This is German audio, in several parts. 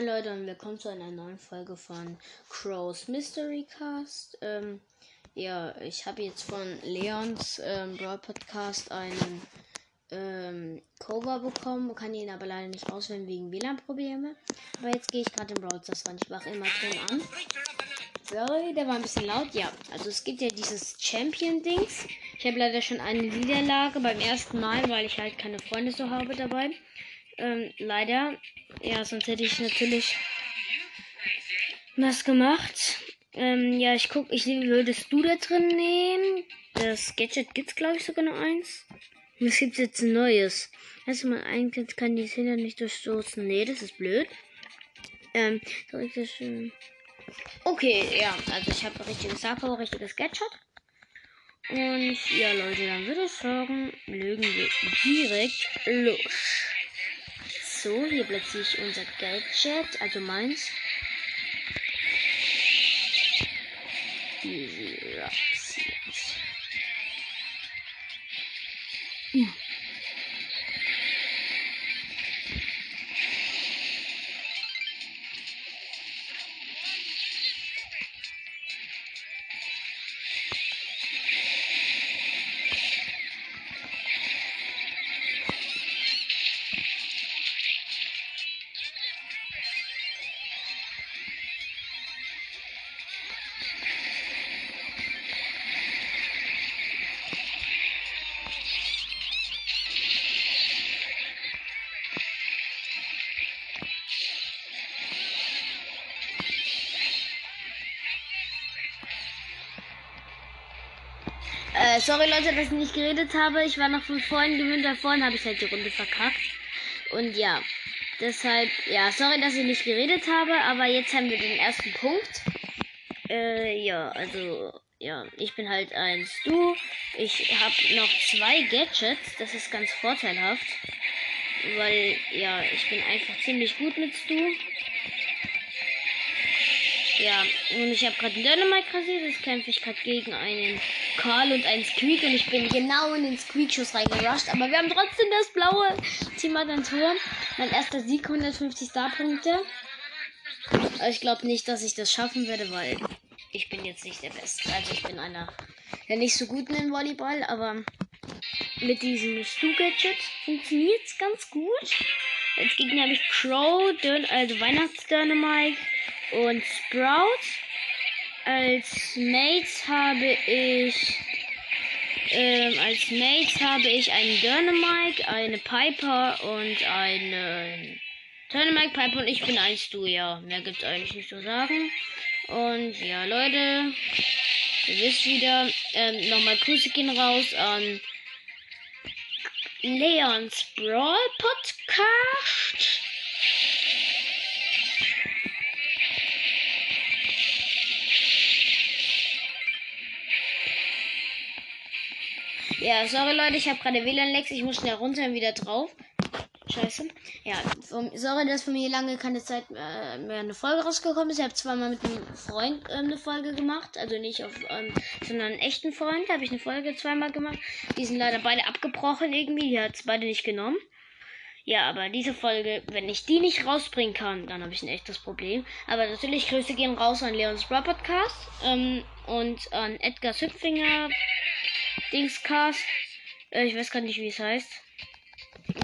Moin Leute und willkommen zu einer neuen Folge von Crow's Mystery Cast. Ähm, ja, ich habe jetzt von Leons ähm, Brawl Podcast einen ähm, Cover bekommen, kann ihn aber leider nicht auswählen wegen WLAN-Probleme. Aber jetzt gehe ich gerade in Brawl Stars ran. Ich mache immer Ton an. Sorry, der war ein bisschen laut. Ja, also es gibt ja dieses Champion-Dings. Ich habe leider schon eine Niederlage beim ersten Mal, weil ich halt keine Freunde so habe dabei. Ähm, leider. Ja, sonst hätte ich natürlich was gemacht. Ähm, ja, ich guck, ich würdest du da drin nehmen? Das Gadget gibt's glaube ich sogar noch eins. Und es gibt jetzt ein neues. Erstmal eigentlich kann die Zähne nicht durchstoßen. Nee, das ist blöd. Ähm, soll ich das schon. Okay, ja, also ich habe richtiges Sako, richtiges Gadget. Und ja, Leute, dann würde ich sagen, legen wir direkt los. So, hier platziere ich unser Gadget, also meins. Ja, ja. Äh, sorry Leute, dass ich nicht geredet habe. Ich war noch von vorhin gewöhnt. Da vorhin habe ich halt die Runde verkackt. Und ja, deshalb, ja, sorry, dass ich nicht geredet habe. Aber jetzt haben wir den ersten Punkt. Äh, ja, also, ja, ich bin halt ein Stu. Ich habe noch zwei Gadgets. Das ist ganz vorteilhaft. Weil, ja, ich bin einfach ziemlich gut mit Stu. Ja, und ich habe gerade Dynamite rasiert. Jetzt kämpfe ich gerade gegen einen Karl und einen Squeak. Und ich bin genau in den Squeak-Schuss reingerusht. Aber wir haben trotzdem das blaue Team hat ein Tor. Mein erster Sieg, 150 Star-Punkte. Aber ich glaube nicht, dass ich das schaffen werde, weil ich bin jetzt nicht der Beste. Also ich bin einer der nicht so guten in Volleyball. Aber mit diesem Stu-Gadget funktioniert es ganz gut. Als Gegner habe ich Crow, also Weihnachts-Dynamite und Sprout. Als Mates habe ich ähm, als Mates habe ich einen Dynamite, eine Piper und eine Dynamite Piper und ich bin ein Stu, ja. Mehr gibt's eigentlich nicht zu sagen. Und ja, Leute, ihr wisst wieder, ähm, nochmal Grüße gehen raus an Leons Brawl Podcast. Ja, sorry Leute, ich habe gerade WLAN-Lex. Ich muss schnell runter und wieder drauf. Scheiße. Ja, sorry, dass für mich lange keine Zeit mehr, mehr eine Folge rausgekommen ist. Ich habe zweimal mit einem Freund ähm, eine Folge gemacht. Also nicht auf, ähm, sondern einen echten Freund. habe ich eine Folge zweimal gemacht. Die sind leider beide abgebrochen irgendwie. Die hat es beide nicht genommen. Ja, aber diese Folge, wenn ich die nicht rausbringen kann, dann habe ich ein echtes Problem. Aber natürlich, Grüße gehen raus an Leons Bra Podcast ähm, und an Edgar Hüpfinger Dingscast. Äh, ich weiß gar nicht, wie es heißt.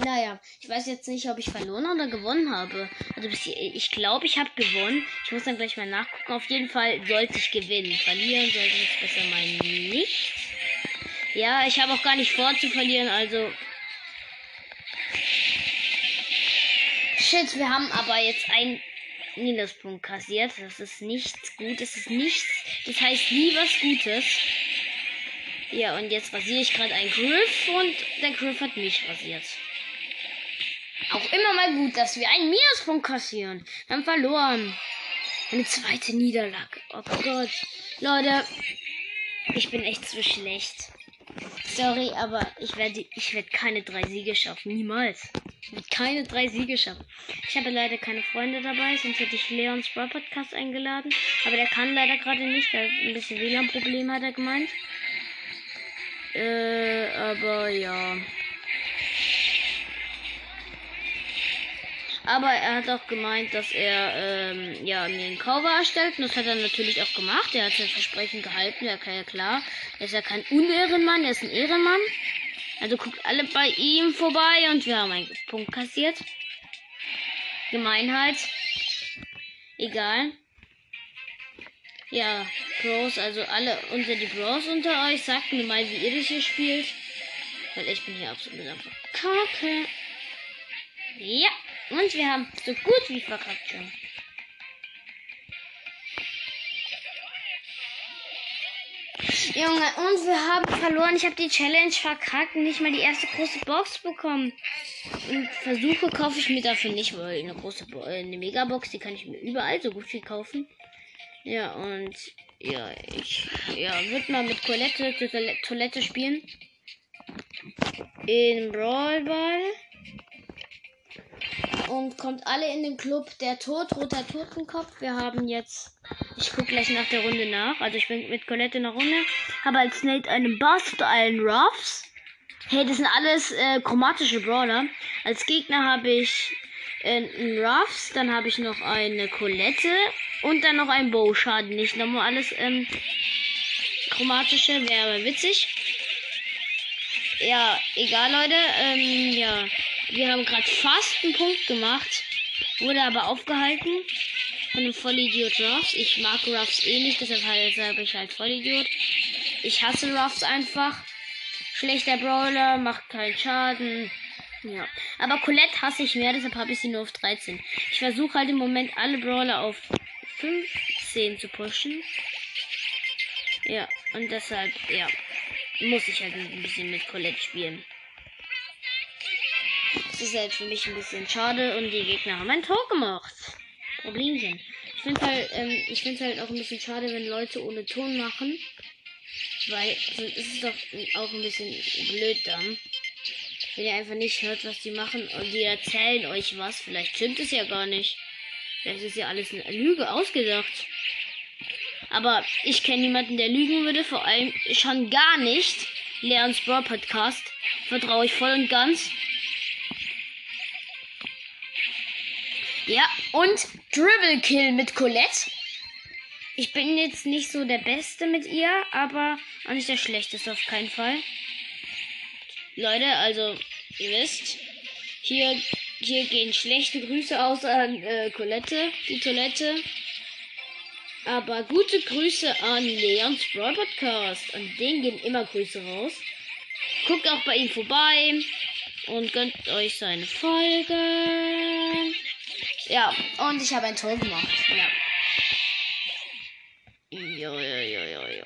Naja, ich weiß jetzt nicht, ob ich verloren oder gewonnen habe. Also ich glaube, ich habe gewonnen. Ich muss dann gleich mal nachgucken. Auf jeden Fall sollte ich gewinnen. Verlieren sollte ich besser mal nicht. Ja, ich habe auch gar nicht vor zu verlieren, also. Shit, wir haben aber jetzt einen Minuspunkt kassiert. Das ist nichts gut. Das ist nichts. Das heißt nie was Gutes. Ja, und jetzt rasiere ich gerade einen Griff und der Griff hat mich rasiert. Auch immer mal gut, dass wir einen Minuspunkt kassieren. Wir haben verloren. Eine zweite Niederlage. Oh Gott. Leute, ich bin echt zu schlecht. Sorry, aber ich werde ich werde keine drei Siege schaffen. Niemals. Ich werde keine drei Siege schaffen. Ich habe leider keine Freunde dabei, sonst hätte ich Leons Brawl Podcast eingeladen. Aber der kann leider gerade nicht. Hat ein bisschen WLAN-Problem, hat er gemeint. Äh, aber ja. Aber er hat auch gemeint, dass er ähm, ja, mir ein Cover erstellt. Und das hat er natürlich auch gemacht. Er hat sein Versprechen gehalten. Ja, klar. Er ist ja kein Unehrenmann, er ist ein Ehrenmann. Also guckt alle bei ihm vorbei und wir haben einen Punkt kassiert. Gemeinheit. Egal. Ja, Bros, also alle unter die Bros unter euch, sagt mir mal, wie ihr das hier spielt. Weil ich bin hier absolut einfach kacke. Ja, und wir haben so gut wie verkackt schon. Junge, und wir haben verloren. Ich habe die Challenge verkackt und nicht mal die erste große Box bekommen. Und Versuche kaufe ich mir dafür nicht, weil eine große Bo äh, eine Megabox, die kann ich mir überall so gut viel kaufen. Ja, und ja, ich ja, würde mal mit Colette Toilette spielen. In Brawl Ball. Und kommt alle in den Club der Tod, roter Totenkopf. Wir haben jetzt. Ich gucke gleich nach der Runde nach. Also ich bin mit Colette in der Runde. Habe als Nate einen und einen Ruffs. Hey, das sind alles äh, chromatische Brawler. Als Gegner habe ich äh, einen Ruffs, dann habe ich noch eine Colette und dann noch ein Bow. Schade, nicht nochmal alles ähm, chromatische. Wäre witzig. Ja, egal, Leute. Ähm, ja. Wir haben gerade fast einen Punkt gemacht. Wurde aber aufgehalten von einem Vollidiot Ruffs. Ich mag Ruffs eh nicht, deshalb habe ich halt Vollidiot. Ich hasse Ruffs einfach. Schlechter Brawler, macht keinen Schaden. Ja. Aber Colette hasse ich mehr, deshalb habe ich sie nur auf 13. Ich versuche halt im Moment alle Brawler auf 15 zu pushen. Ja, und deshalb, ja, muss ich halt ein bisschen mit Colette spielen. Das ist halt für mich ein bisschen schade und die Gegner haben ein Tor gemacht. Problemchen. Ich finde halt, ähm, ich finde halt auch ein bisschen schade, wenn Leute ohne Ton machen. Weil ist es doch auch ein bisschen blöd dann. Wenn ihr einfach nicht hört, was die machen und die erzählen euch was. Vielleicht stimmt es ja gar nicht. Vielleicht ist ja alles eine Lüge ausgedacht. Aber ich kenne niemanden, der lügen würde. Vor allem schon gar nicht. Leons Brawl Podcast. Vertraue ich voll und ganz. Ja, und Dribble Kill mit Colette. Ich bin jetzt nicht so der Beste mit ihr, aber auch nicht der Schlechteste auf keinen Fall. Leute, also, ihr wisst, hier, hier gehen schlechte Grüße aus an äh, Colette, die Toilette. Aber gute Grüße an Leons Brawl Podcast. An den gehen immer Grüße raus. Guckt auch bei ihm vorbei und gönnt euch seine Folgen. Ja, und ich habe ein Tor gemacht. Ja. Ja, ja, ja, ja, ja.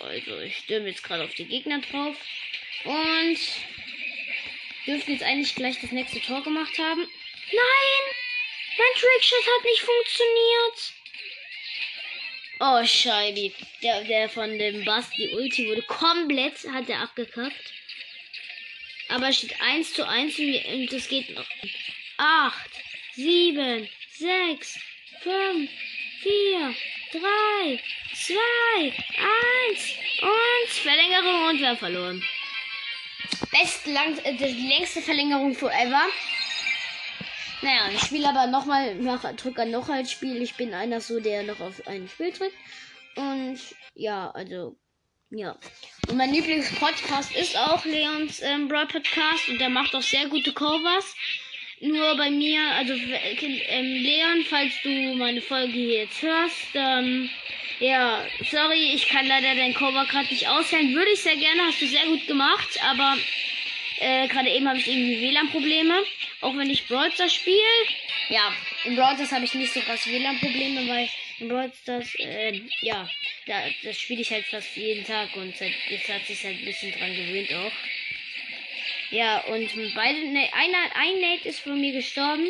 Also ich stürme jetzt gerade auf die Gegner drauf. Und dürften jetzt eigentlich gleich das nächste Tor gemacht haben. Nein! Mein Trickshot hat nicht funktioniert. Oh, Scheibi. Der, der von dem Bass, die Ulti wurde komplett, hat er abgekackt. Aber es steht 1 zu 1 und es geht noch. 8, sieben, sechs, fünf, vier, drei, zwei, eins und Verlängerung und wir haben verloren. Best lang, äh, die längste Verlängerung forever. Naja, ich spiele aber nochmal, drücke noch als Spiel. Ich bin einer so, der noch auf ein Spiel drückt. Und ja, also, ja. Und mein Lieblingspodcast ist auch Leons ähm, Broad Podcast und der macht auch sehr gute Covers. Nur bei mir, also ähm, Leon, falls du meine Folge hier jetzt hörst, dann ja, sorry, ich kann leider dein Cover gerade nicht auswählen. Würde ich sehr gerne, hast du sehr gut gemacht, aber äh, gerade eben habe ich irgendwie WLAN-Probleme. Auch wenn ich Brawl spiele. Ja, in Brawl habe ich nicht so krass WLAN-Probleme, weil in Brawl äh, ja, da, das spiele ich halt fast jeden Tag und jetzt hat sich halt ein bisschen dran gewöhnt auch. Ja, und beide, ne, einer, ein Nate ist von mir gestorben.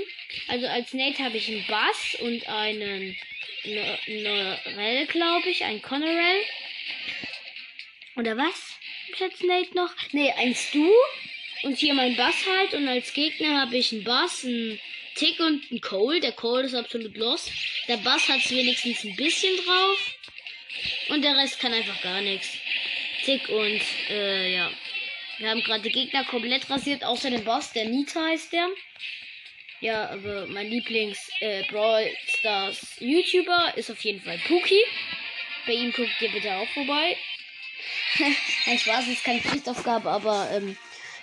Also als Nate habe ich einen Bass und einen Norell, glaube ich, ein Connorell. Oder was? Jetzt Nate noch? Ne, ein Stu. Und hier mein Bass halt. Und als Gegner habe ich einen Bass, einen Tick und einen Cole. Der Cole ist absolut los. Der Bass hat wenigstens ein bisschen drauf. Und der Rest kann einfach gar nichts. Tick und, äh, ja. Wir haben gerade die Gegner komplett rasiert, außer den Boss, der Nita heißt der. Ja, aber mein Lieblings äh, Brawl Stars YouTuber ist auf jeden Fall Puki. Bei ihm guckt ihr bitte auch vorbei. Ein Spaß ist keine Pflichtaufgabe, aber ähm,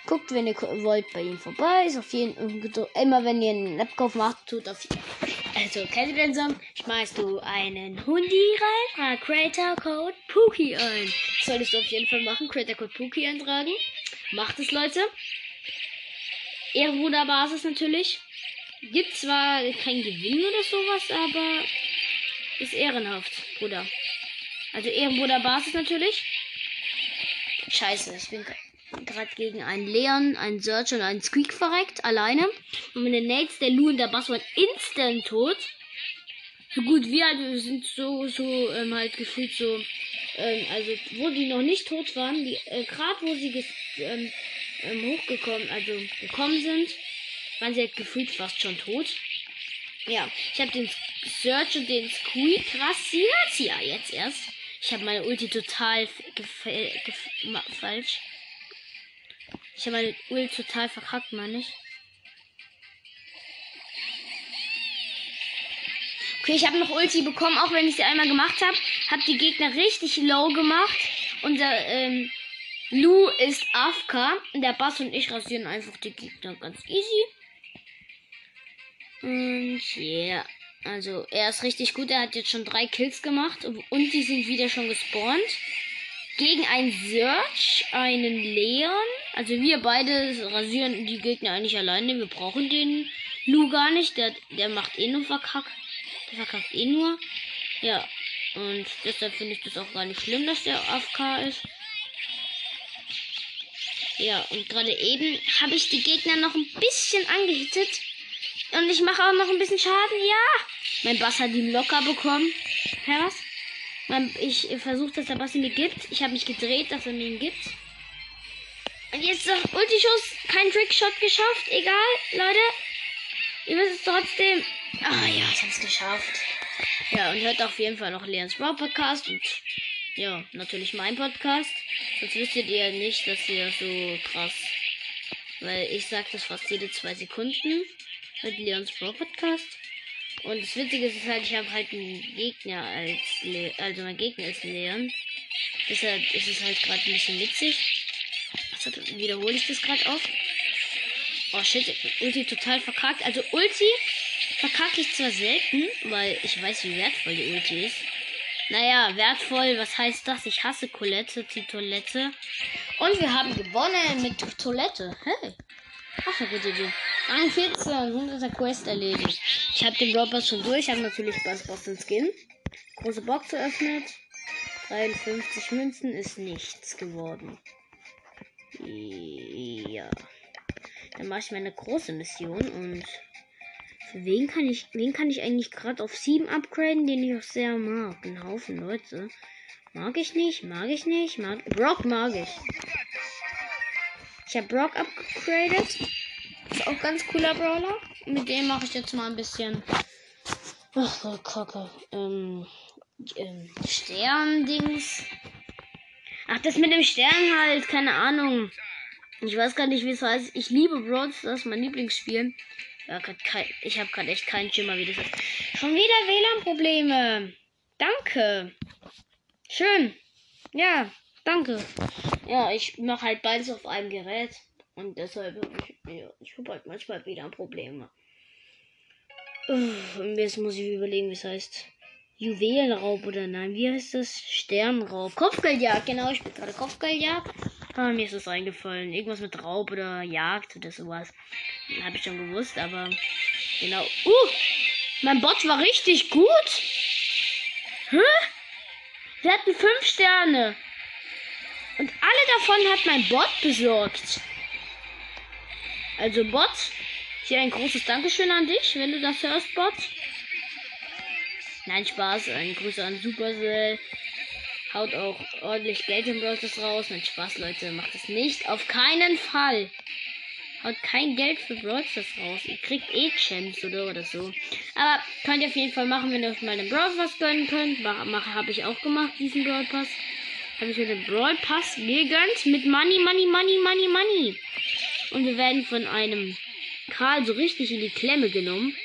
guckt, wenn ihr wollt, bei ihm vorbei. Ist auf jeden Fall immer, wenn ihr einen Laptop macht, tut auf jeden. Also, kennt ihr den Song? Schmeißt du einen Hundi rein, trag Creator Code Pookie ein. Solltest du auf jeden Fall machen, Creator Code Pookie eintragen. Macht es, Leute. Ehrenbruder Basis natürlich. Gibt zwar kein Gewinn oder sowas, aber ist ehrenhaft, Bruder. Also Ehrenbruder Basis natürlich. Scheiße, ich bin gerade gegen einen Leon, einen Search und einen Squeak verreckt, alleine. Und meine Nates, der Lu und der Bass waren instant tot. So gut wie halt, wir sind so, so, ähm, halt gefühlt so, ähm, also wo die noch nicht tot waren, die, äh, gerade wo sie ähm, ähm, hochgekommen, also gekommen sind, waren sie halt gefühlt fast schon tot. Ja, ich habe den Search und den Squeak rasiert. Ja, jetzt erst. Ich habe meine Ulti total falsch. Ich habe meine Ulti total verkackt, meine ich. Okay, ich habe noch Ulti bekommen, auch wenn ich sie einmal gemacht habe. Habe die Gegner richtig low gemacht. Unser ähm, Lu ist AFK. Der Bass und ich rasieren einfach die Gegner ganz easy. Und ja. Yeah. Also, er ist richtig gut. Er hat jetzt schon drei Kills gemacht. Und die sind wieder schon gespawnt. Gegen einen Search, einen Leon. Also, wir beide rasieren die Gegner eigentlich alleine. Wir brauchen den Lu gar nicht. Der, der macht eh nur verkackt. Der verkackt eh nur. Ja. Und deshalb finde ich das auch gar nicht schlimm, dass der AFK ist. Ja, und gerade eben habe ich die Gegner noch ein bisschen angehittet. Und ich mache auch noch ein bisschen Schaden. Ja. Mein Bass hat ihn locker bekommen. Hä, was? Ich versuche, dass der Bass ihn mir gibt. Ich habe mich gedreht, dass er mir ihn gibt. Und jetzt noch Ulti-Schuss. Kein Trickshot geschafft. Egal, Leute. Ihr wisst es trotzdem. Ah ja, ich habe es geschafft. Ja, und hört auf jeden Fall noch Leons Brawl Podcast. Und ja, natürlich mein Podcast. Sonst wüsstet ihr nicht, dass ihr so krass. Weil ich sage das fast jede zwei Sekunden mit Leons Pro Podcast. Und das Witzige ist halt, ich habe halt einen Gegner als Le also mein Gegner ist Leon. Deshalb ist es halt gerade ein bisschen witzig. Deshalb wiederhole ich das gerade oft. Oh shit, Ulti total verkackt. Also Ulti verkacke ich zwar selten, weil ich weiß, wie wertvoll die Ulti ist. Naja, wertvoll, was heißt das? Ich hasse Colette, die Toilette. Und wir haben gewonnen mit Toilette. Hey. Ach, eine gute Idee. 41, 100er Quest erledigt. Ich habe den Brawl schon durch, habe natürlich Bass Boston Skin. Große Box eröffnet. 53 Münzen ist nichts geworden. Ja. Dann mache ich meine große Mission und für wen kann ich, wen kann ich eigentlich gerade auf 7 upgraden, den ich auch sehr mag. Ein Haufen Leute. Mag ich nicht, mag ich nicht, mag. Brock mag ich. Ich habe Brock upgraded. Ist auch ganz cooler Brawler. Mit dem mache ich jetzt mal ein bisschen. Ach Gott, Kacke. Ähm, ähm, Stern-Dings. Ach, das mit dem Stern halt, keine Ahnung. Ich weiß gar nicht, wie es heißt. Ich liebe Brawl das ist mein Lieblingsspiel. Ja, kein, ich habe gerade echt keinen Schimmer, wie das ist. Schon wieder WLAN-Probleme. Danke. Schön. Ja, danke. Ja, ich mache halt beides auf einem Gerät. Und deshalb, ich, ja, ich habe halt manchmal wieder Probleme. Und jetzt muss ich überlegen, wie es heißt. Juwelenraub oder nein, wie heißt das? Sternraub. Kopfgeldjagd, genau, ich bin gerade Kopfgeldjagd. Ah, mir ist das eingefallen. Irgendwas mit Raub oder Jagd oder sowas. Habe ich schon gewusst, aber genau. Uh! Mein Bot war richtig gut. Hä? Wir hatten fünf Sterne. Und alle davon hat mein Bot besorgt. Also Bot, hier ein großes Dankeschön an dich, wenn du das hörst, Bot. Nein, Spaß. Ein Grüße an Supercell. Haut auch ordentlich Geld im Bros. raus. Nein, Spaß, Leute. Macht es nicht. Auf keinen Fall. Haut kein Geld für Brawl raus. Ihr kriegt eh Champs oder, oder so. Aber könnt ihr auf jeden Fall machen, wenn ihr euch mal den Brawl gönnen könnt. Mache habe ich auch gemacht, diesen Brawl. Habe ich mir den Brawl Pass gegönnt mit Money, Money, Money, Money, Money. Und wir werden von einem Karl so richtig in die Klemme genommen.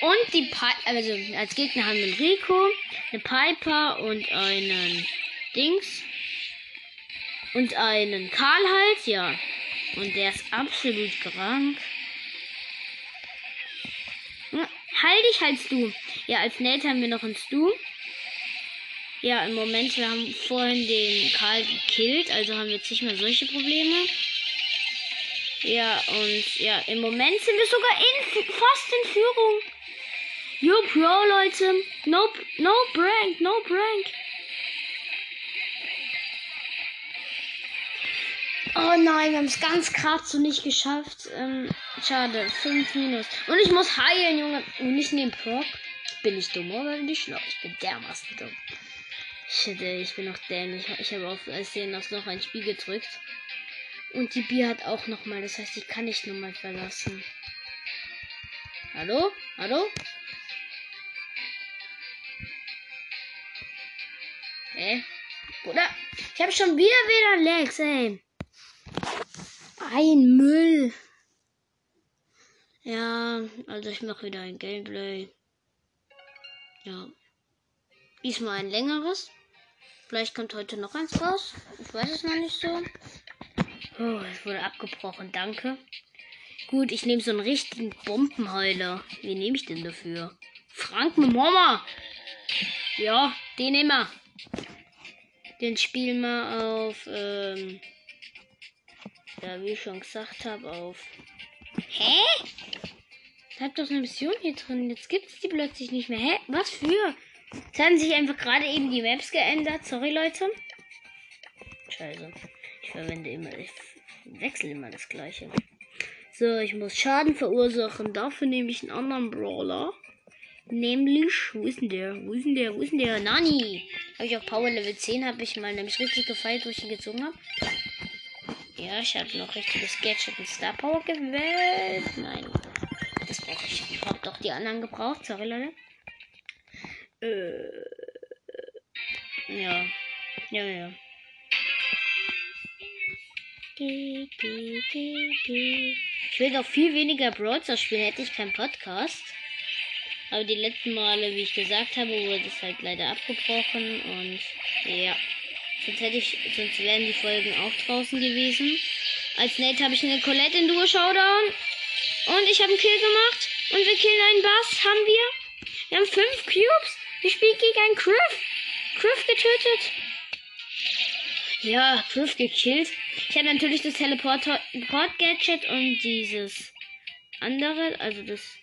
Und die Pi also als Gegner haben wir einen Rico, eine Piper und einen Dings. Und einen Karl halt, ja. Und der ist absolut krank. Hm, halt dich, halt du. Ja, als Nate haben wir noch einen Stu. Ja, im Moment, wir haben vorhin den Karl gekillt, also haben wir jetzt nicht mehr solche Probleme. Ja, und ja, im Moment sind wir sogar in, fast in Führung. Yo, Pro, Leute. No, no prank, no prank. Oh nein, wir haben es ganz gerade so nicht geschafft. Ähm, schade, 5 Minus. Und ich muss heilen, Junge. Und nicht neben Proc. Bin ich dumm oder ich schlau? Ich bin dermaßen dumm. Shit, ey, ich bin noch dämlich. Ich habe auf Versehen aus noch ein Spiel gedrückt. Und die Bier hat auch nochmal. Das heißt, ich kann nicht nochmal verlassen. Hallo? Hallo? Hä? Bruder, ich habe schon wieder wieder Legs, ey. Ein Müll. Ja, also ich mache wieder ein Gameplay. Ja. Diesmal ein längeres. Vielleicht kommt heute noch eins raus. Ich weiß es noch nicht so. Oh, es wurde abgebrochen, danke. Gut, ich nehme so einen richtigen Bombenheuler. Wie nehme ich denn dafür? Frank mit Mama. Ja, den nehmen wir. Den spielen wir auf, ähm, ja, wie ich schon gesagt habe, auf. Hä? Da hat doch eine Mission hier drin. Jetzt gibt es die plötzlich nicht mehr. Hä? Was für? Es haben sich einfach gerade eben die Maps geändert. Sorry, Leute. Scheiße. Ich verwende immer, ich wechsle immer das gleiche. So, ich muss Schaden verursachen. Dafür nehme ich einen anderen Brawler. Nämlich, wo ist denn der? Wo ist denn der? Wo ist denn der? Nani! Habe ich auf Power Level 10, habe ich mal nämlich richtig gefeiert, wo ich ihn gezogen habe. Ja, ich habe noch richtiges Gadget und Star Power gewählt. Nein, das brauche ich. Ich habe doch die anderen gebraucht. Sorry, Leute. Äh, ja. Ja, ja. Ich will noch viel weniger Browser spielen, hätte ich keinen Podcast. Aber die letzten Male, wie ich gesagt habe, wurde es halt leider abgebrochen und ja. Sonst hätte ich, sonst wären die Folgen auch draußen gewesen. Als Nate habe ich eine Colette in Duo Showdown. Und ich habe einen Kill gemacht. Und wir killen einen Bass, haben wir. Wir haben fünf Cubes. Wir spielen gegen einen Criff. Criff getötet. Ja, Criff gekillt. Ich habe natürlich das Teleport-Gadget und dieses andere, also das.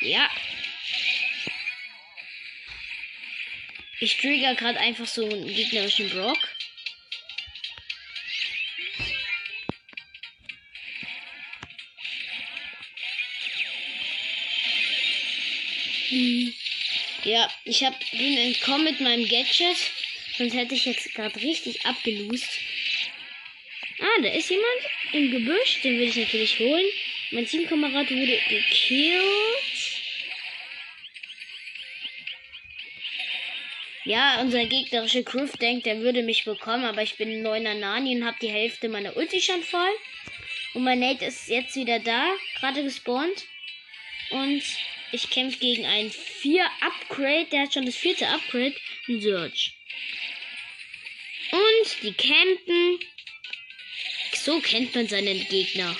Ja. Ich trigger gerade einfach so einen gegnerischen Brock. Ja, ich hab, bin entkommen mit meinem Gadget. Sonst hätte ich jetzt gerade richtig abgelust. Ah, da ist jemand im Gebüsch. Den will ich natürlich holen. Mein Teamkamerad wurde gekillt. Ja, unser gegnerischer Griff denkt, er würde mich bekommen, aber ich bin ein neuner Nani und habe die Hälfte meiner Ulti schon voll. Und mein Nate ist jetzt wieder da, gerade gespawnt. Und ich kämpfe gegen ein 4 Upgrade, der hat schon das vierte Upgrade, ein Search. Und die campen. So kennt man seinen Gegner.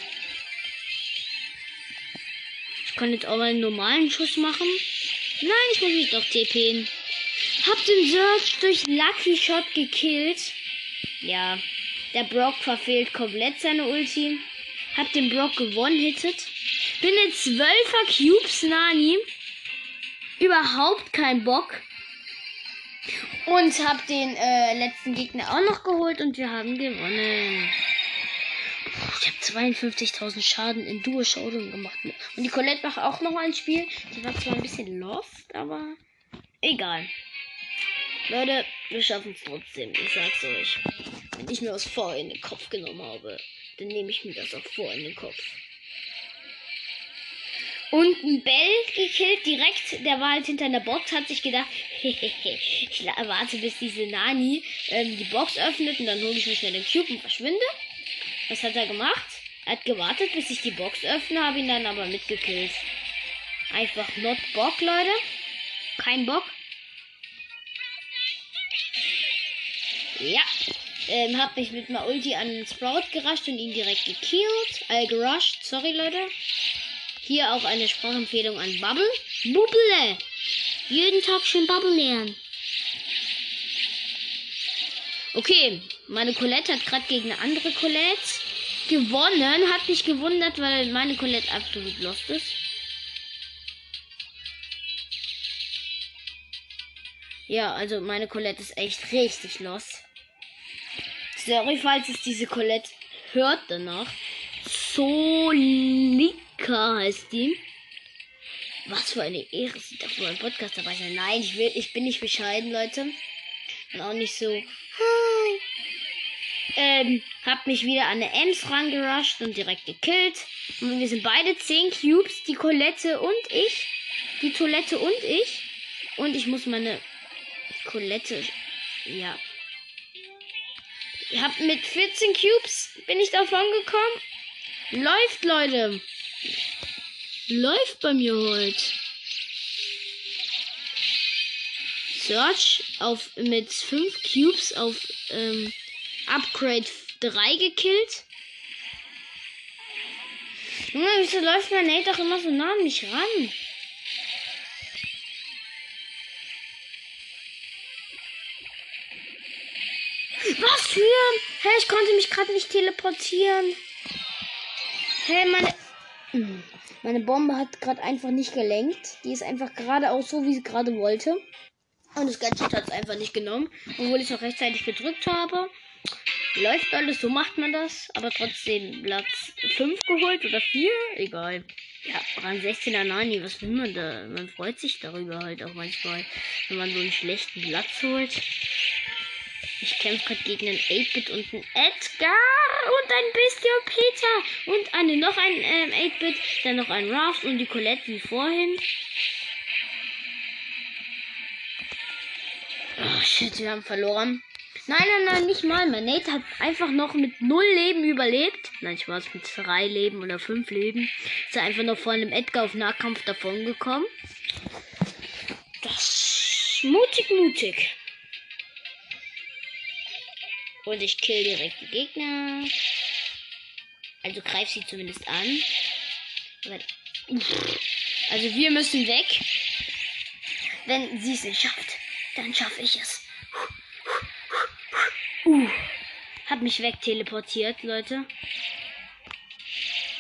Ich kann jetzt auch mal einen normalen Schuss machen. Nein, ich muss mich doch TPen. Hab den Search durch Lucky Shot gekillt. Ja, der Brock verfehlt komplett seine Ulti. Hab den Brock gewonnen, hittet. Bin jetzt 12er Cubes nah an ihm. Überhaupt kein Bock. Und hab den äh, letzten Gegner auch noch geholt und wir haben gewonnen. Ich habe 52.000 Schaden in Duo Showdown gemacht. Und die Colette macht auch noch ein Spiel. Die war zwar ein bisschen lost, aber egal. Leute, wir schaffen es trotzdem. Ich sag's euch. Wenn ich mir das vor in den Kopf genommen habe, dann nehme ich mir das auch vor in den Kopf. Und ein Bell gekillt direkt. Der war halt hinter einer Box, hat sich gedacht, ich warte, bis diese Nani ähm, die Box öffnet und dann hole ich mir schnell den Cube und verschwinde. Was hat er gemacht? Er hat gewartet, bis ich die Box öffne, habe ihn dann aber mitgekillt. Einfach not Bock, Leute. Kein Bock. Ja. Ähm, hab mich mit meiner Ulti an den Sprout gerascht und ihn direkt gekillt. Äh, gerusht. Sorry, Leute. Hier auch eine Sprachempfehlung an Bubble. Bubble! Jeden Tag schön Bubble lernen. Okay, meine Colette hat gerade gegen eine andere Colette gewonnen. Hat mich gewundert, weil meine Colette absolut lost ist. Ja, also meine Colette ist echt richtig los. Sorry, falls es diese Colette hört danach. Solika heißt die. Was für eine Ehre, darf nur ein Podcast dabei sein. Nein, ich will, ich bin nicht bescheiden, Leute. Und auch nicht so. Hi. Ähm, hab mich wieder an eine Ems rangerusht und direkt gekillt. Und wir sind beide 10 Cubes, die Colette und ich. Die Toilette und ich. Und ich muss meine Colette. Ja. Ich hab mit 14 Cubes bin ich davon gekommen. Läuft, Leute. Läuft bei mir heute. Search auf mit 5 Cubes auf ähm, Upgrade 3 gekillt. Junge, wieso läuft mein Nate doch immer so nah an mich ran? Was für? Hä, hey, ich konnte mich gerade nicht teleportieren. Hey, meine. Hm, meine Bombe hat gerade einfach nicht gelenkt. Die ist einfach geradeaus so, wie sie gerade wollte. Und das Gadget hat es einfach nicht genommen. Obwohl ich noch rechtzeitig gedrückt habe. Läuft alles, so macht man das. Aber trotzdem Platz 5 geholt oder 4. Egal. Ja, Rang 16er Nani, was will man da? Man freut sich darüber halt auch manchmal, wenn man so einen schlechten Platz holt. Ich kämpfe gerade gegen einen 8-Bit und einen Edgar und ein Bestio Peter und eine, noch ein ähm, 8-Bit, dann noch ein Raft und die Colette wie vorhin. Oh shit, wir haben verloren. Nein, nein, nein, nicht mal. Mein Nate hat einfach noch mit null Leben überlebt. Nein, ich war es mit drei Leben oder fünf Leben. Ist einfach noch vor einem Edgar auf Nahkampf davon gekommen. Das ist mutig, mutig. Und ich kill direkt die Gegner. Also greif sie zumindest an. Also wir müssen weg. Wenn sie es nicht schafft, dann schaffe ich es. Uh, hab mich weg teleportiert, Leute.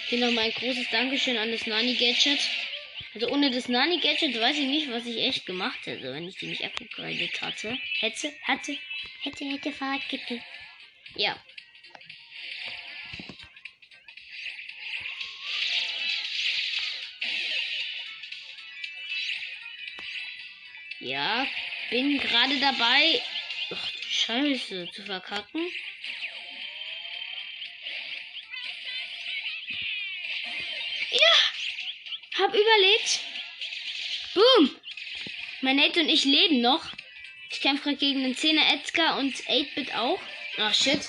Hier nochmal ein großes Dankeschön an das Nani Gadget. Also ohne das Nani Gadget weiß ich nicht, was ich echt gemacht hätte, wenn ich die nicht abgegradet hatte. Hätte, hatte, hätte, hätte, Fahrradkette. Ja. Ja, bin gerade dabei, ach, Scheiße, zu verkacken. Hab überlebt. Boom. Mein Nate und ich leben noch. Ich kämpfe gerade gegen den 10er Edgar und 8-Bit auch. Ach shit.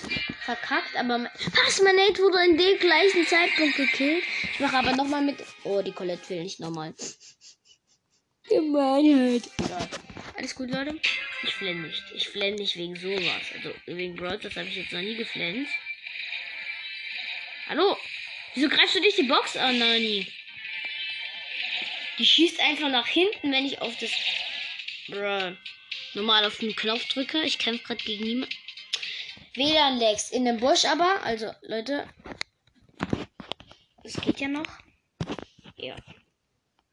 Verkackt, aber. Was? Mein Nate wurde in dem gleichen Zeitpunkt gekillt. Ich mache aber nochmal mit. Oh, die Colette will nicht nochmal. Gemeinheit. Ja. Alles gut, Leute? Ich flenne nicht. Ich flenne nicht wegen sowas. Also wegen Brawl, das habe ich jetzt noch nie geflennt. Hallo? Wieso greifst du dich die Box an, Nani? Die schießt einfach nach hinten, wenn ich auf das. Bruh. Normal auf den Knopf drücke. Ich kämpfe gerade gegen niemanden. WLAN-Lags in dem Busch aber. Also, Leute. Es geht ja noch. Ja.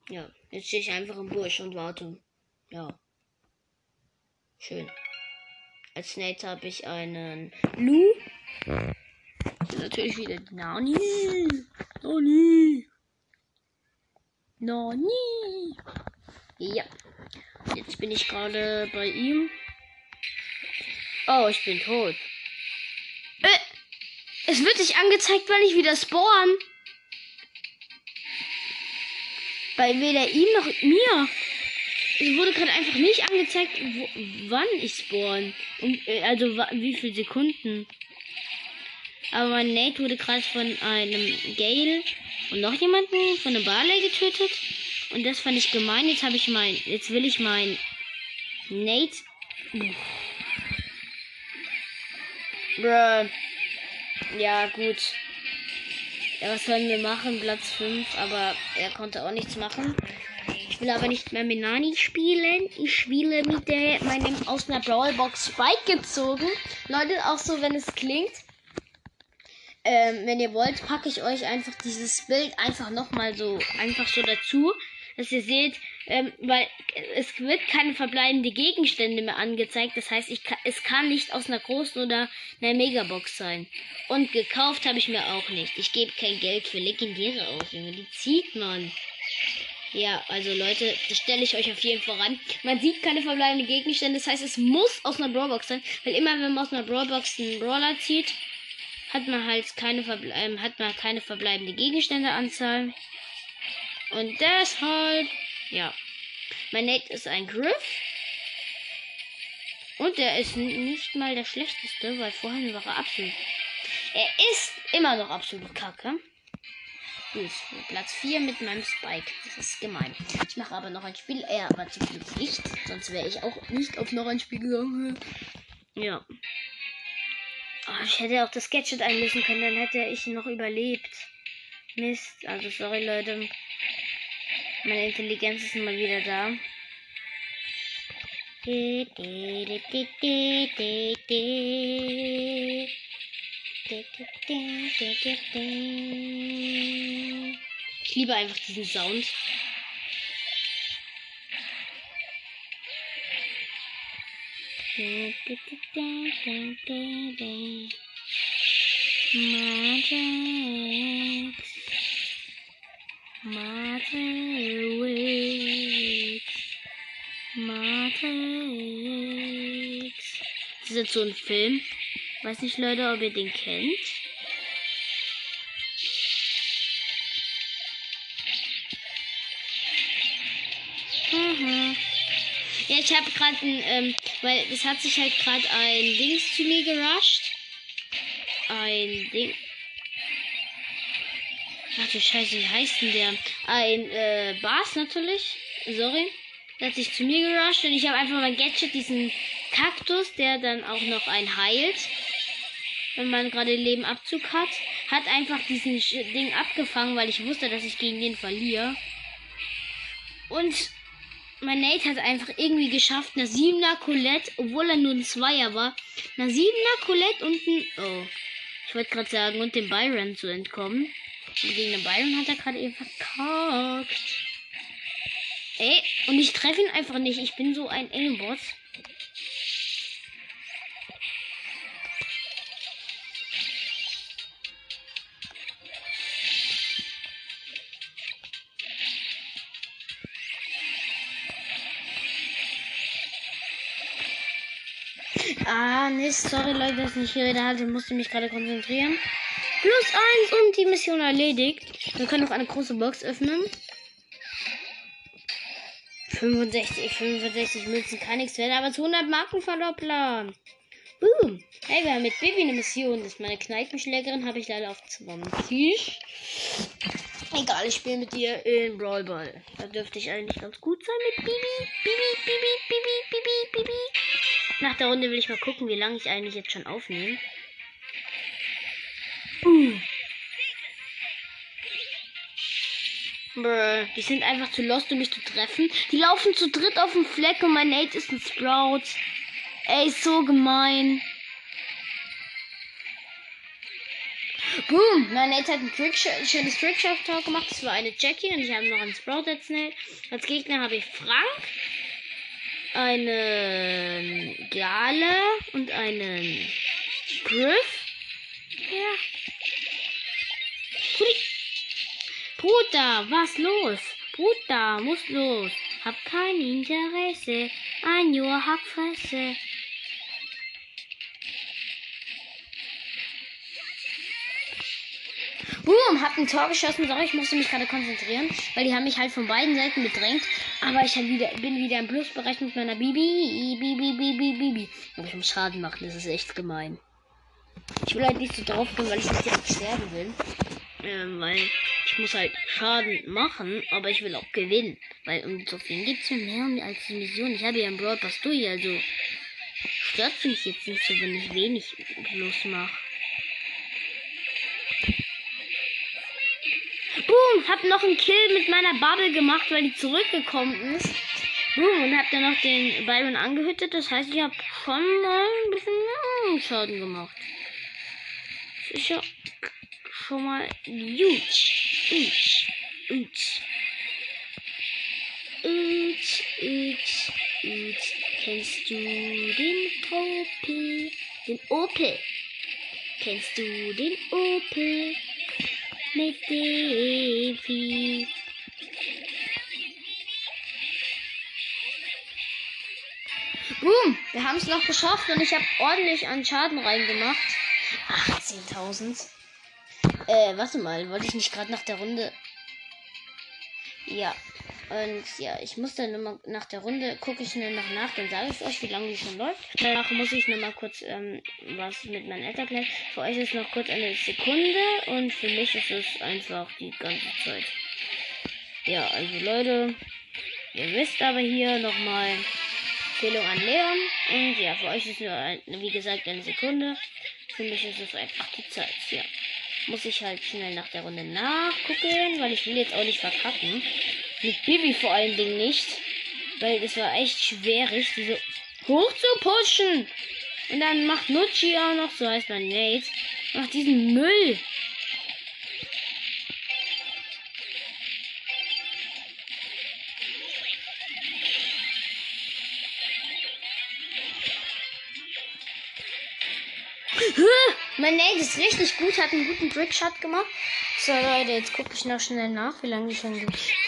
Ja. Jetzt stehe ich einfach im Busch und warte. Ja. Schön. Als Nate habe ich einen Lu. Natürlich wieder Nani. Nani. Nani. Ja. Jetzt bin ich gerade bei ihm. Oh, ich bin tot. Äh, es wird nicht angezeigt, weil ich wieder spawn. Bei weder ihm noch mir. Es wurde gerade einfach nicht angezeigt, wo, wann ich spawn. Und, äh, also wie viele Sekunden. Aber mein Nate wurde gerade von einem Gale und noch jemanden von einem Barley getötet. Und das fand ich gemein. Jetzt habe ich mein. Jetzt will ich mein Nate. Bruh. Ja, gut. Ja, was sollen wir machen? Platz 5, aber er konnte auch nichts machen. Ich will aber nicht mehr mit Nani spielen. Ich spiele mit der, meinem aus einer Brawlbox Spike gezogen. Leute, auch so, wenn es klingt. Ähm, wenn ihr wollt, packe ich euch einfach dieses Bild einfach nochmal so, einfach so dazu dass ihr seht, ähm, weil es wird keine verbleibende Gegenstände mehr angezeigt. Das heißt, ich kann, es kann nicht aus einer großen oder einer Megabox sein. Und gekauft habe ich mir auch nicht. Ich gebe kein Geld für legendäre aus, Junge. Die zieht man. Ja, also Leute, das stelle ich euch auf jeden Fall ran. Man sieht keine verbleibenden Gegenstände. Das heißt, es muss aus einer Brawlbox sein. Weil immer wenn man aus einer Brawlbox einen Brawler zieht, hat man halt keine, Verble ähm, hat man keine verbleibende Gegenstände Anzahl. Und deshalb, ja. Mein Nate ist ein Griff. Und er ist nicht mal der schlechteste, weil vorhin war er absolut. Er ist immer noch absolut kacke. Gut, Platz 4 mit meinem Spike. Das ist gemein. Ich mache aber noch ein Spiel. Er aber zum Glück nicht. Sonst wäre ich auch nicht auf noch ein Spiel gegangen. Ja. Oh, ich hätte auch das Gadget einlösen können, dann hätte ich noch überlebt. Mist. Also sorry Leute. Meine Intelligenz ist mal wieder da. Ich liebe einfach diesen Sound. Magic. Matrix. Matrix. Das ist jetzt so ein Film. Weiß nicht, Leute, ob ihr den kennt. Aha. Ja, ich habe gerade ein, ähm, weil es hat sich halt gerade ein Dings zu mir gerusht. Ein Ding. Ach du Scheiße, wie heißt denn der? Ein äh, Bas natürlich. Sorry. Der hat sich zu mir gerusht und ich habe einfach mein Gadget, diesen Kaktus, der dann auch noch ein heilt. Wenn man gerade Lebenabzug hat. Hat einfach diesen Ding abgefangen, weil ich wusste, dass ich gegen den verliere. Und mein Nate hat einfach irgendwie geschafft, einer 7er Colette, obwohl er nur ein Zweier war, einer 7er Colette und ein, oh, ich wollte gerade sagen, und dem Byron zu entkommen. Und gegen den Byron hat er gerade eben verkackt. Ey, und ich treffe ihn einfach nicht. Ich bin so ein Aimbot. Sorry Leute, dass ich nicht geredet hatte. Musste mich gerade konzentrieren. Plus eins und die Mission erledigt. Wir können noch eine große Box öffnen. 65, 65 Münzen kann nichts werden, aber zu 100 Marken verdoppeln. Boom. Hey, wir haben mit Baby eine Mission. Das ist meine Kneipenschlägerin, habe ich leider auf 20. Egal, ich spiele mit dir in Brawl Ball. Da dürfte ich eigentlich ganz gut sein mit Bibi. Bibi, Bibi, Bibi, Bibi, Bibi. Nach der Runde will ich mal gucken, wie lange ich eigentlich jetzt schon aufnehme. Uh. Brr, die sind einfach zu lost, um mich zu treffen. Die laufen zu dritt auf dem Fleck und mein Nate ist ein Sprout. Ey, so gemein. Boom! Mein Nate hat ein schönes Trickshot gemacht. Das war eine Jackie und ich habe noch einen Sprout als, als Gegner habe ich Frank, einen Gale und einen Griff. Ja. Bruder, was los? Bruder, muss los. Hab kein Interesse an your Hackfresse. Boom, hab ein Tor geschossen. Sorry, ich musste mich gerade konzentrieren, weil die haben mich halt von beiden Seiten bedrängt. Aber ich wieder, bin wieder im Plusbereich mit meiner Bibi. Bibi, Bibi, Bibi. Aber ich muss Schaden machen, das ist echt gemein. Ich will halt nicht so drauf gehen, weil ich nicht direkt sterben will. Ähm, weil ich muss halt Schaden machen, aber ich will auch gewinnen. Weil um so viel geht es mehr als die Mission. Ich habe ja einen Brawl Pass durch, also stört mich jetzt nicht so, wenn ich wenig plus mache. Boom, hab noch einen Kill mit meiner Bubble gemacht, weil die zurückgekommen ist. Boom, und hab dann noch den Byron angehüttet. Das heißt, ich habe schon mal ein bisschen Schaden gemacht. Das ist ja schon mal huge. Huge. Huge. Huge, huge, huge. Kennst du den Opel? Den Opel. Kennst du den Opel? Mit dem Vieh. Boom, wir haben es noch geschafft und ich habe ordentlich an Schaden reingemacht. 18.000. Äh, warte mal, wollte ich nicht gerade nach der Runde. Ja. Und ja, ich muss dann nochmal nach der Runde, gucke ich nur noch nach, dann sage ich euch, wie lange die schon läuft. Danach muss ich nochmal kurz ähm, was mit meinen Eltern klären. Für euch ist noch kurz eine Sekunde und für mich ist es einfach die ganze Zeit. Ja, also Leute, ihr wisst aber hier nochmal Empfehlung an Leon. Und ja, für euch ist nur, ein, wie gesagt, eine Sekunde. Für mich ist es einfach die Zeit, ja muss ich halt schnell nach der Runde nachgucken, weil ich will jetzt auch nicht verkacken. Mit Bibi vor allen Dingen nicht. Weil es war echt schwierig, diese hoch zu pushen. Und dann macht Nucci auch noch, so heißt mein Nate, macht diesen Müll. Mein Nate ist richtig gut, hat einen guten Trickshot gemacht. So, Leute, jetzt gucke ich noch schnell nach, wie lange die schon.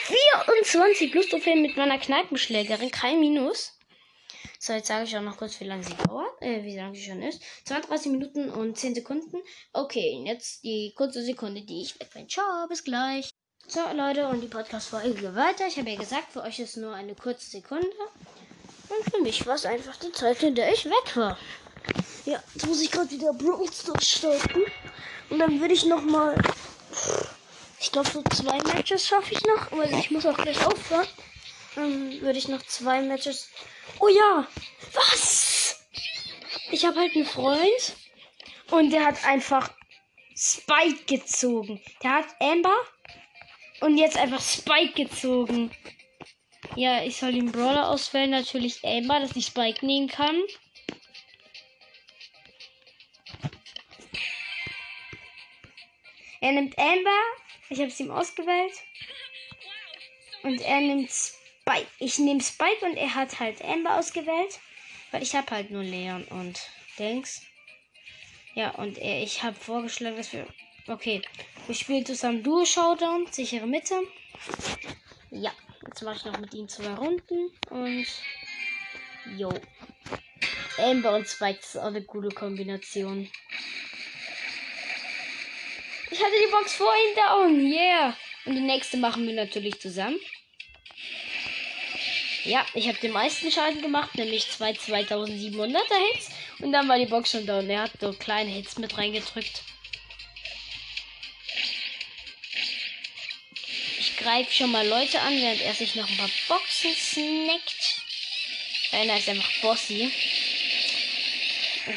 24 plus Trophäen mit meiner Kneipenschlägerin, kein Minus. So, jetzt sage ich auch noch kurz, wie lange sie dauert, äh, wie lange sie schon ist. 32 Minuten und 10 Sekunden. Okay, jetzt die kurze Sekunde, die ich weg bin. Ciao, bis gleich. So, Leute, und die Podcast-Folge geht weiter. Ich habe ja gesagt, für euch ist nur eine kurze Sekunde. Und für mich war es einfach die Zeit, in der ich weg war. Ja, jetzt muss ich gerade wieder Brawl starten. Und dann würde ich noch mal. Ich glaube, so zwei Matches schaffe ich noch, weil ich muss auch gleich aufhören. Dann würde ich noch zwei Matches. Oh ja! Was? Ich habe halt einen Freund und der hat einfach Spike gezogen. Der hat Amber und jetzt einfach Spike gezogen. Ja, ich soll den Brawler auswählen. Natürlich Amber, dass ich Spike nehmen kann. Er nimmt Amber. Ich habe es ihm ausgewählt. Und er nimmt Spike. Ich nehme Spike und er hat halt Amber ausgewählt. Weil ich habe halt nur Leon und Dings. Ja, und er, ich habe vorgeschlagen, dass wir. Okay, wir spielen zusammen Duo Showdown, sichere Mitte. Ja, jetzt mache ich noch mit ihm zwei Runden und. Jo. Amber und Spike, ist auch eine gute Kombination. Ich hatte die Box vor ihm down. Yeah. Und die nächste machen wir natürlich zusammen. Ja, ich habe den meisten Schaden gemacht, nämlich zwei 2700er Hits. Und dann war die Box schon down. Er hat so kleine Hits mit reingedrückt. Ich greife schon mal Leute an, während er sich noch ein paar Boxen snackt. Einer ist einfach Bossy.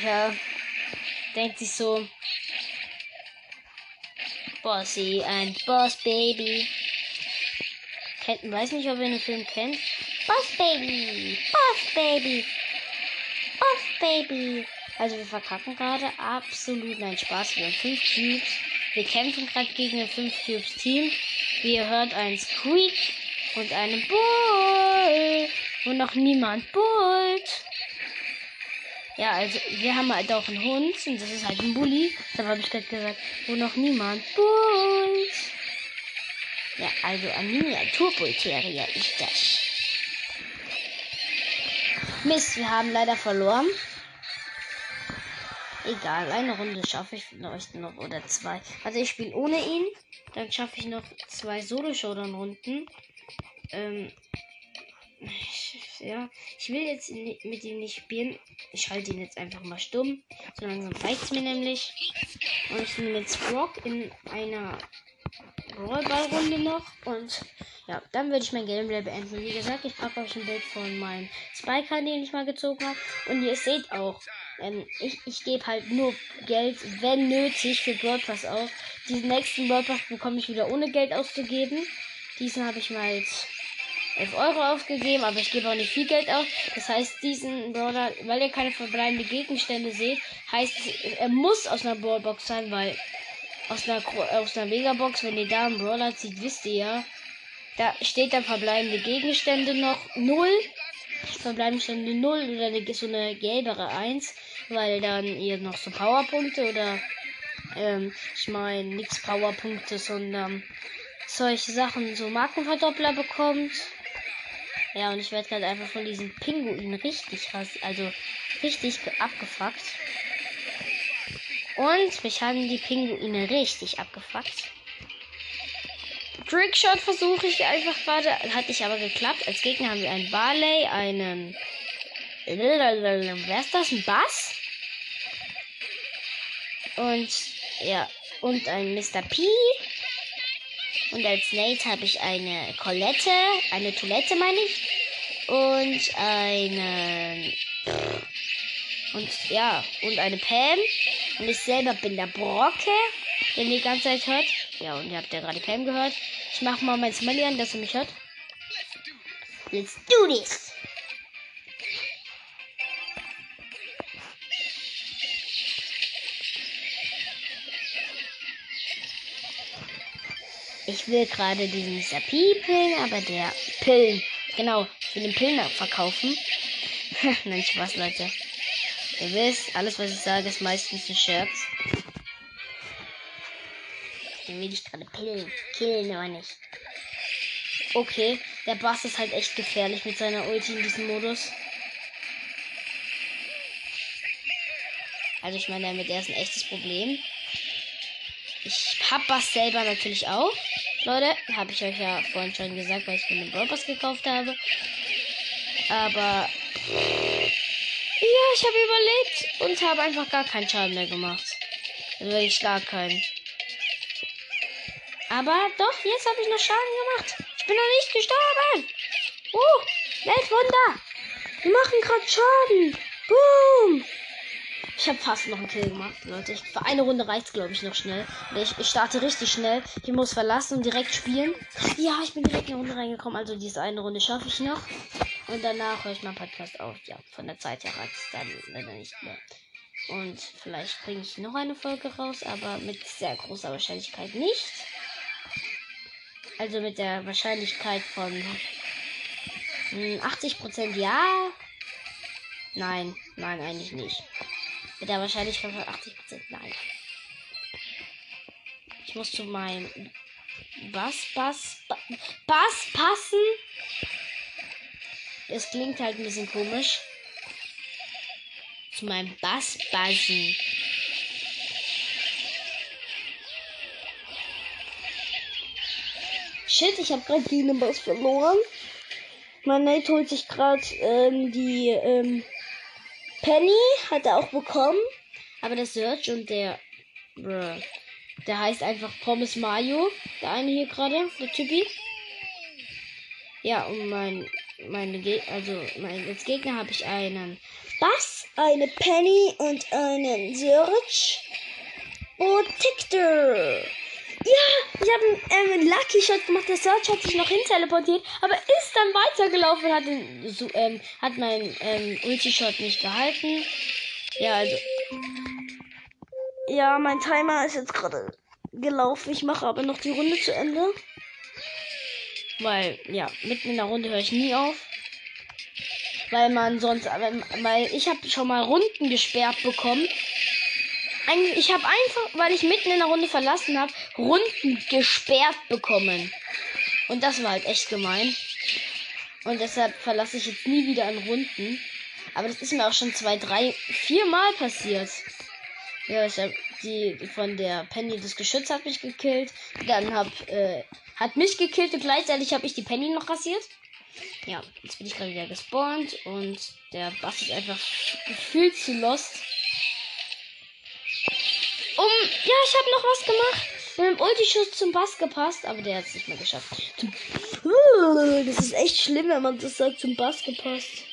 Ja, denkt sich so, Bossy and Boss Baby. Kennt, weiß nicht, ob ihr den Film kennt. Boss Baby, Boss Baby, Boss Baby. Also wir verkacken gerade absolut nein Spaß. Wir haben 5 Cubes. Wir kämpfen gerade gegen ein 5 Cubes Team. Ihr hört, ein Squeak und einen Bull. Wo noch niemand bullt. Ja, also wir haben halt auch einen Hund und das ist halt ein Bully. Deshalb habe ich gerade gesagt, wo noch niemand bullt. Ja, also ein Miniaturbullterrier ist das. Mist, wir haben leider verloren. Egal, eine Runde schaffe ich vielleicht noch oder zwei. Also ich spiele ohne ihn. Dann schaffe ich noch zwei Solo-Showdown-Runden. Ähm, ja, ich will jetzt mit ihm nicht spielen. Ich schalte ihn jetzt einfach mal stumm. So langsam reicht es mir nämlich. Und ich nehme jetzt Brock in einer Rollballrunde noch. Und ja, dann würde ich mein Gameplay beenden. Wie gesagt, ich packe euch ein Bild von meinem Spiker, den ich mal gezogen habe. Und ihr seht auch, ähm, ich, ich gebe halt nur Geld, wenn nötig, für Brawl Pass aus. Diesen nächsten Brawl Pass bekomme ich wieder ohne Geld auszugeben. Diesen habe ich mal jetzt 11 Euro ausgegeben, aber ich gebe auch nicht viel Geld aus. Das heißt, diesen Brawler, weil ihr keine verbleibenden Gegenstände seht, heißt, er muss aus einer Brawlbox sein, weil aus einer, aus einer Megabox, wenn ihr da einen Brawler zieht, wisst ihr ja, da steht dann verbleibende Gegenstände noch 0. Verbleibende Stände 0 oder eine, so eine gelbere 1, weil dann ihr noch so Powerpunkte oder, ähm, ich meine, nichts Powerpunkte, sondern solche Sachen, so Markenverdoppler bekommt. Ja, und ich werde gerade einfach von diesem Pinguin richtig also richtig abgefuckt. Und mich haben die Pinguine richtig abgefuckt. Trickshot versuche ich einfach gerade. Hat nicht aber geklappt. Als Gegner haben wir einen Barley, einen. Wer ist das? Ein Bass? Und ja. Und ein Mr. P. Und als Nate habe ich eine Colette, eine Toilette meine ich. Und eine. Und ja, und eine Pam. Und ich selber bin der Brocke, den die ganze Zeit hört. Ja, und ihr habt ja gerade Pam gehört. Ich mach mal mein Smiley an, dass er mich hört. Let's do this! Ich will gerade diesen Sapi pillen, aber der Pillen. Genau, ich will den Pillen verkaufen. Nein, Spaß, Leute. Ihr wisst, alles was ich sage ist meistens ein Scherz. Den will ich gerade pillen. Killen aber nicht. Okay, der Bass ist halt echt gefährlich mit seiner Ulti in diesem Modus. Also ich meine, damit er ist ein echtes Problem. Ich hab Bass selber natürlich auch. Leute, habe ich euch ja vorhin schon gesagt, weil ich mir den Brawl gekauft habe. Aber ja, ich habe überlebt und habe einfach gar keinen Schaden mehr gemacht. Also wirklich gar keinen. Aber doch, jetzt habe ich noch Schaden gemacht. Ich bin noch nicht gestorben. Oh, Weltwunder. Wir machen gerade Schaden. Boom. Ich habe fast noch einen Kill gemacht, Leute. Ich, für eine Runde reicht es, glaube ich, noch schnell. Ich, ich, starte richtig schnell. Ich muss verlassen und direkt spielen. Ja, ich bin direkt in eine Runde reingekommen. Also diese eine Runde schaffe ich noch. Und danach höre ich meinen Podcast auf. Ja, von der Zeit her reicht es dann leider nicht mehr. Und vielleicht bringe ich noch eine Folge raus, aber mit sehr großer Wahrscheinlichkeit nicht. Also mit der Wahrscheinlichkeit von 80% ja. Nein, nein, eigentlich nicht. Mit der Wahrscheinlichkeit von 80% nein. Ich muss zu meinem Bass, Bass, Bass passen. Es klingt halt ein bisschen komisch. Zu meinem Bass buzzen. Shit, ich habe gerade gegen den Boss verloren. Mein Nate holt sich gerade ähm, die ähm, Penny, hat er auch bekommen. Aber der Search und der. Der heißt einfach Pommes Mayo. Der eine hier gerade, der Typi. Ja, und mein. Meine Ge also mein, als Gegner habe ich einen Bass, eine Penny und einen Search. Und Tictor. Ja, ich habe einen ähm, Lucky Shot gemacht. Der Search hat sich noch hin teleportiert, aber ist dann weitergelaufen. Hat, den, so, ähm, hat mein ähm, Ulti Shot nicht gehalten. Ja, also. Ja, mein Timer ist jetzt gerade gelaufen. Ich mache aber noch die Runde zu Ende. Weil, ja, mitten in der Runde höre ich nie auf. Weil man sonst, weil ich habe schon mal Runden gesperrt bekommen, ich habe einfach, weil ich mitten in der Runde verlassen habe, Runden gesperrt bekommen. Und das war halt echt gemein. Und deshalb verlasse ich jetzt nie wieder an Runden. Aber das ist mir auch schon zwei, drei, vier Mal passiert. Ja, ich hab die von der Penny das Geschütz hat mich gekillt. Dann hab, äh, hat mich gekillt und gleichzeitig habe ich die Penny noch rasiert. Ja, jetzt bin ich gerade wieder gespawnt und der Bass ist einfach gefühlt zu lost. Um, ja, ich habe noch was gemacht. Mit dem Ultischuss zum Bass gepasst, aber der hat es nicht mehr geschafft. Das ist echt schlimm, wenn man das sagt, zum Bass gepasst.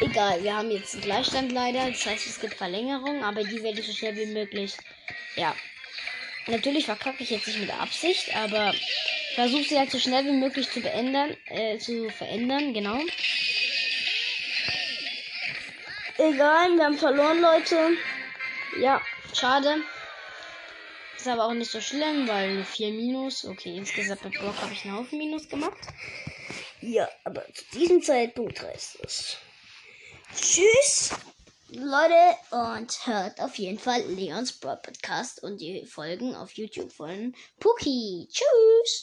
Egal, wir haben jetzt einen Gleichstand leider. Das heißt, es gibt Verlängerung, aber die werde ich so schnell wie möglich. Ja. Natürlich verkacke ich jetzt nicht mit Absicht, aber versuche sie halt so schnell wie möglich zu beändern, äh, zu verändern, genau. Egal, wir haben verloren, Leute. Ja, schade. Ist aber auch nicht so schlimm, weil nur 4 Minus. Okay, insgesamt mit Block habe ich einen Haufen Minus gemacht. Ja, aber zu diesem Zeitpunkt reißt es. Tschüss, Leute, und hört auf jeden Fall Leons Broad Podcast und die Folgen auf YouTube von Puki. Tschüss.